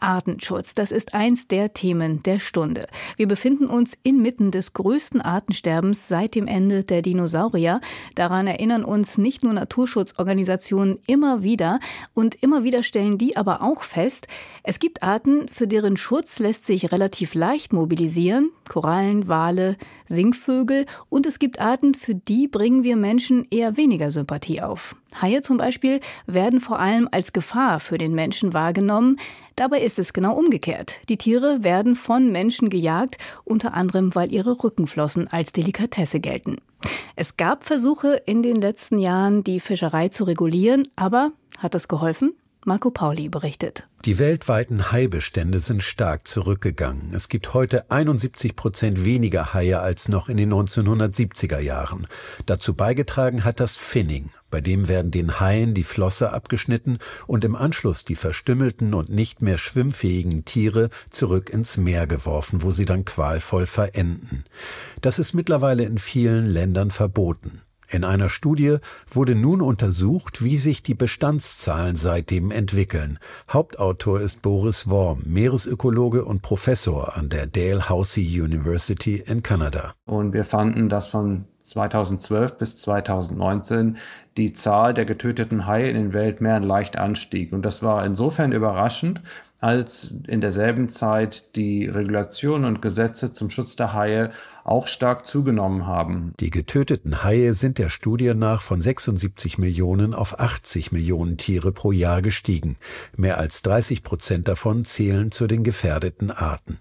Artenschutz, das ist eins der Themen der Stunde. Wir befinden uns inmitten des größten Artensterbens seit dem Ende der Dinosaurier. Daran erinnern uns nicht nur Naturschutzorganisationen immer wieder und immer wieder stellen die aber auch fest, es gibt Arten, für deren Schutz lässt sich relativ leicht mobilisieren, Korallen, Wale, Singvögel und es gibt Arten, für die bringen wir Menschen eher weniger Sympathie auf. Haie zum Beispiel werden vor allem als Gefahr für den Menschen wahrgenommen. Dabei ist es genau umgekehrt. Die Tiere werden von Menschen gejagt, unter anderem weil ihre Rückenflossen als Delikatesse gelten. Es gab Versuche in den letzten Jahren, die Fischerei zu regulieren, aber hat das geholfen? Marco Pauli berichtet. Die weltweiten Haibestände sind stark zurückgegangen. Es gibt heute 71 Prozent weniger Haie als noch in den 1970er Jahren. Dazu beigetragen hat das Finning. Bei dem werden den Haien die Flosse abgeschnitten und im Anschluss die verstümmelten und nicht mehr schwimmfähigen Tiere zurück ins Meer geworfen, wo sie dann qualvoll verenden. Das ist mittlerweile in vielen Ländern verboten. In einer Studie wurde nun untersucht, wie sich die Bestandszahlen seitdem entwickeln. Hauptautor ist Boris Worm, Meeresökologe und Professor an der Dalhousie University in Kanada. Und wir fanden, dass von 2012 bis 2019 die Zahl der getöteten Haie in den Weltmeeren leicht anstieg. Und das war insofern überraschend, als in derselben Zeit die Regulationen und Gesetze zum Schutz der Haie auch stark zugenommen haben. Die getöteten Haie sind der Studie nach von 76 Millionen auf 80 Millionen Tiere pro Jahr gestiegen. Mehr als 30 Prozent davon zählen zu den gefährdeten Arten.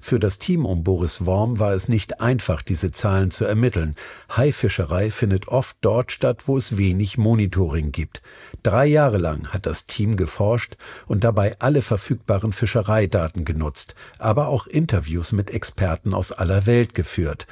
Für das Team um Boris Worm war es nicht einfach, diese Zahlen zu ermitteln. Haifischerei findet oft dort statt, wo es wenig Monitoring gibt. Drei Jahre lang hat das Team geforscht und dabei alle verfügbaren Fischereidaten genutzt, aber auch Interviews mit Experten aus aller Welt geführt.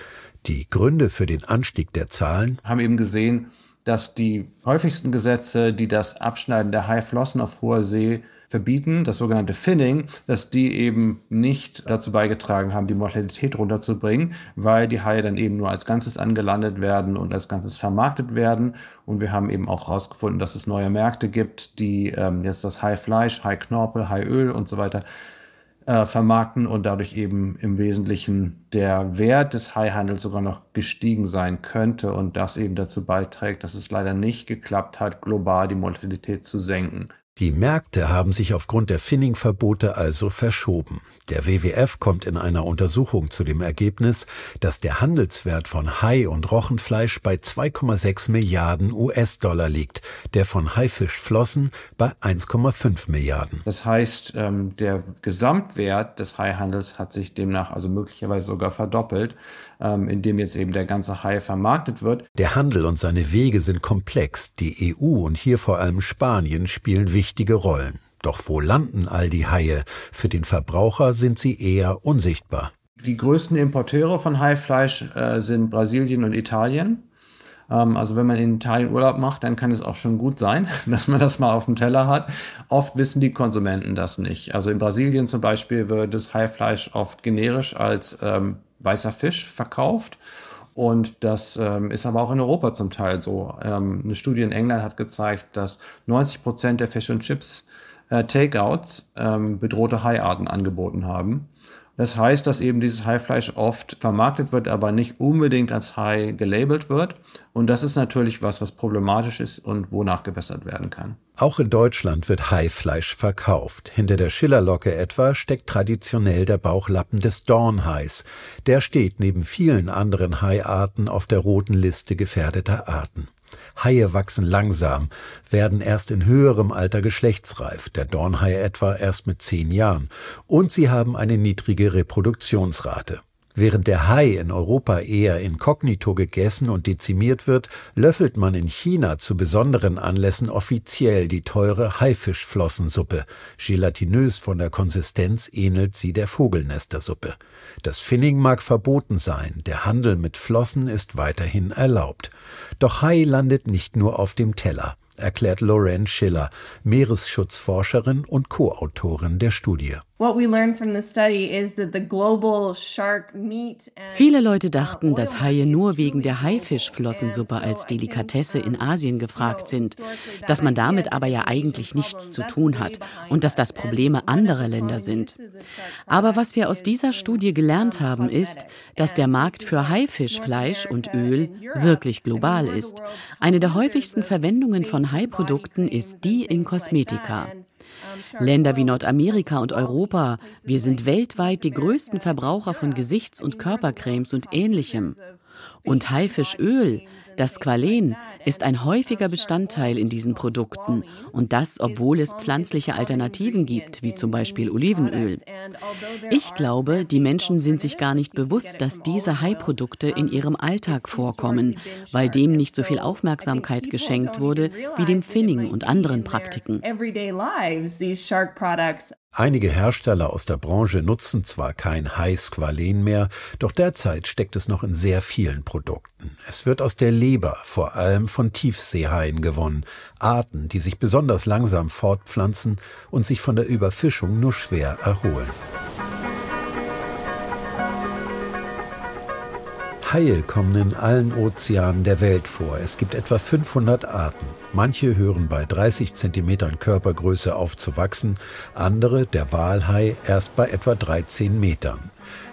Die Gründe für den Anstieg der Zahlen haben eben gesehen, dass die häufigsten Gesetze, die das Abschneiden der Haiflossen auf hoher See verbieten, das sogenannte Finning, dass die eben nicht dazu beigetragen haben, die Mortalität runterzubringen, weil die Haie dann eben nur als Ganzes angelandet werden und als Ganzes vermarktet werden. Und wir haben eben auch herausgefunden, dass es neue Märkte gibt, die ähm, jetzt das Haifleisch, Haiknorpel, Haiöl und so weiter äh, vermarkten und dadurch eben im Wesentlichen der Wert des Haihandels sogar noch gestiegen sein könnte und das eben dazu beiträgt, dass es leider nicht geklappt hat, global die Mortalität zu senken. Die Märkte haben sich aufgrund der Finning-Verbote also verschoben. Der WWF kommt in einer Untersuchung zu dem Ergebnis, dass der Handelswert von Hai- und Rochenfleisch bei 2,6 Milliarden US-Dollar liegt, der von Haifischflossen bei 1,5 Milliarden. Das heißt, ähm, der Gesamtwert des Haihandels hat sich demnach also möglicherweise sogar verdoppelt, ähm, indem jetzt eben der ganze Hai vermarktet wird. Der Handel und seine Wege sind komplex. Die EU und hier vor allem Spanien spielen wichtige Rollen. Doch wo landen all die Haie? Für den Verbraucher sind sie eher unsichtbar. Die größten Importeure von Haifleisch äh, sind Brasilien und Italien. Ähm, also wenn man in Italien Urlaub macht, dann kann es auch schon gut sein, dass man das mal auf dem Teller hat. Oft wissen die Konsumenten das nicht. Also in Brasilien zum Beispiel wird das Haifleisch oft generisch als ähm, weißer Fisch verkauft. Und das ähm, ist aber auch in Europa zum Teil so. Ähm, eine Studie in England hat gezeigt, dass 90 Prozent der Fish und Chips äh, Takeouts ähm, bedrohte Haiarten angeboten haben. Das heißt, dass eben dieses Haifleisch oft vermarktet wird, aber nicht unbedingt als Hai gelabelt wird. Und das ist natürlich was, was problematisch ist und wonach gebessert werden kann. Auch in Deutschland wird Haifleisch verkauft. Hinter der Schillerlocke etwa steckt traditionell der Bauchlappen des Dornhais. Der steht neben vielen anderen Haiarten auf der roten Liste gefährdeter Arten. Haie wachsen langsam, werden erst in höherem Alter geschlechtsreif, der Dornhai etwa erst mit zehn Jahren, und sie haben eine niedrige Reproduktionsrate. Während der Hai in Europa eher inkognito gegessen und dezimiert wird, löffelt man in China zu besonderen Anlässen offiziell die teure Haifischflossensuppe. Gelatinös von der Konsistenz ähnelt sie der Vogelnestersuppe. Das Finning mag verboten sein, der Handel mit Flossen ist weiterhin erlaubt. Doch Hai landet nicht nur auf dem Teller, erklärt Lorraine Schiller, Meeresschutzforscherin und Co-Autorin der Studie. Viele Leute dachten, dass Haie nur wegen der Haifischflossensuppe als Delikatesse in Asien gefragt sind, dass man damit aber ja eigentlich nichts zu tun hat und dass das Probleme anderer Länder sind. Aber was wir aus dieser Studie gelernt haben, ist, dass der Markt für Haifischfleisch und Öl wirklich global ist. Eine der häufigsten Verwendungen von Haiprodukten ist die in Kosmetika. Länder wie Nordamerika und Europa, wir sind weltweit die größten Verbraucher von Gesichts- und Körpercremes und ähnlichem. Und Haifischöl das Squalen ist ein häufiger Bestandteil in diesen Produkten und das, obwohl es pflanzliche Alternativen gibt, wie zum Beispiel Olivenöl. Ich glaube, die Menschen sind sich gar nicht bewusst, dass diese Hai-Produkte in ihrem Alltag vorkommen, weil dem nicht so viel Aufmerksamkeit geschenkt wurde wie dem Finning und anderen Praktiken. Einige Hersteller aus der Branche nutzen zwar kein Hai-Squalen mehr, doch derzeit steckt es noch in sehr vielen Produkten. Es wird aus der Leber, vor allem von Tiefseehaien gewonnen, Arten, die sich besonders langsam fortpflanzen und sich von der Überfischung nur schwer erholen. Haie kommen in allen Ozeanen der Welt vor. Es gibt etwa 500 Arten. Manche hören bei 30 cm Körpergröße auf zu wachsen, andere, der Walhai, erst bei etwa 13 Metern.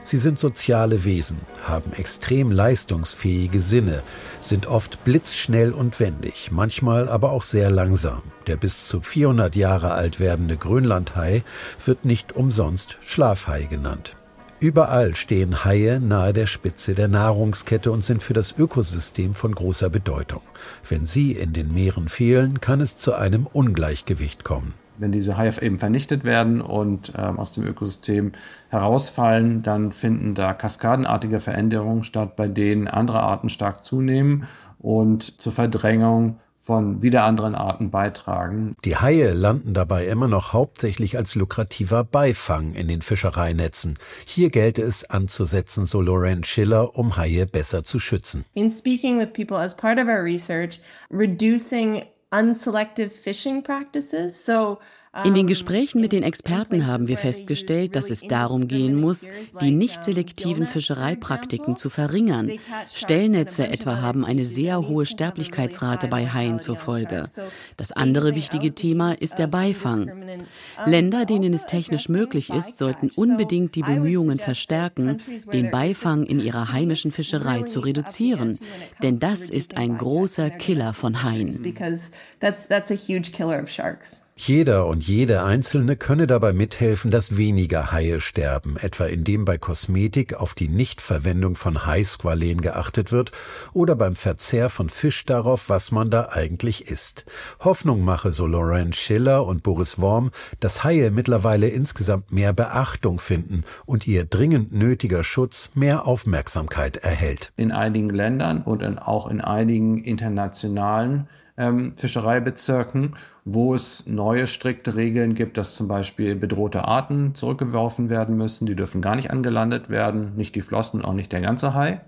Sie sind soziale Wesen, haben extrem leistungsfähige Sinne, sind oft blitzschnell und wendig, manchmal aber auch sehr langsam. Der bis zu 400 Jahre alt werdende Grönlandhai wird nicht umsonst Schlafhai genannt. Überall stehen Haie nahe der Spitze der Nahrungskette und sind für das Ökosystem von großer Bedeutung. Wenn sie in den Meeren fehlen, kann es zu einem Ungleichgewicht kommen. Wenn diese Haie eben vernichtet werden und ähm, aus dem Ökosystem herausfallen, dann finden da kaskadenartige Veränderungen statt, bei denen andere Arten stark zunehmen und zur Verdrängung von wieder anderen Arten beitragen. Die Haie landen dabei immer noch hauptsächlich als lukrativer Beifang in den Fischereinetzen. Hier gelte es anzusetzen, so Lorraine Schiller, um Haie besser zu schützen. In speaking with people as part of our research, reducing unselective fishing practices, so in den Gesprächen mit den Experten haben wir festgestellt, dass es darum gehen muss, die nicht selektiven Fischereipraktiken zu verringern. Stellnetze etwa haben eine sehr hohe Sterblichkeitsrate bei Haien zur Folge. Das andere wichtige Thema ist der Beifang. Länder, denen es technisch möglich ist, sollten unbedingt die Bemühungen verstärken, den Beifang in ihrer heimischen Fischerei zu reduzieren. Denn das ist ein großer Killer von Haien. Jeder und jede Einzelne könne dabei mithelfen, dass weniger Haie sterben, etwa indem bei Kosmetik auf die Nichtverwendung von Haisqualen geachtet wird oder beim Verzehr von Fisch darauf, was man da eigentlich isst. Hoffnung mache, so Lauren Schiller und Boris Worm, dass Haie mittlerweile insgesamt mehr Beachtung finden und ihr dringend nötiger Schutz mehr Aufmerksamkeit erhält. In einigen Ländern und auch in einigen internationalen ähm, Fischereibezirken, wo es neue strikte Regeln gibt, dass zum Beispiel bedrohte Arten zurückgeworfen werden müssen. Die dürfen gar nicht angelandet werden, nicht die Flossen, auch nicht der ganze Hai.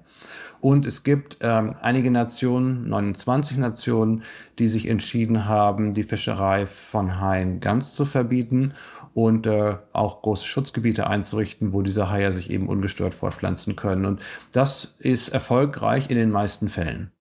Und es gibt ähm, einige Nationen, 29 Nationen, die sich entschieden haben, die Fischerei von Haien ganz zu verbieten und äh, auch große Schutzgebiete einzurichten, wo diese Haie sich eben ungestört fortpflanzen können. Und das ist erfolgreich in den meisten Fällen.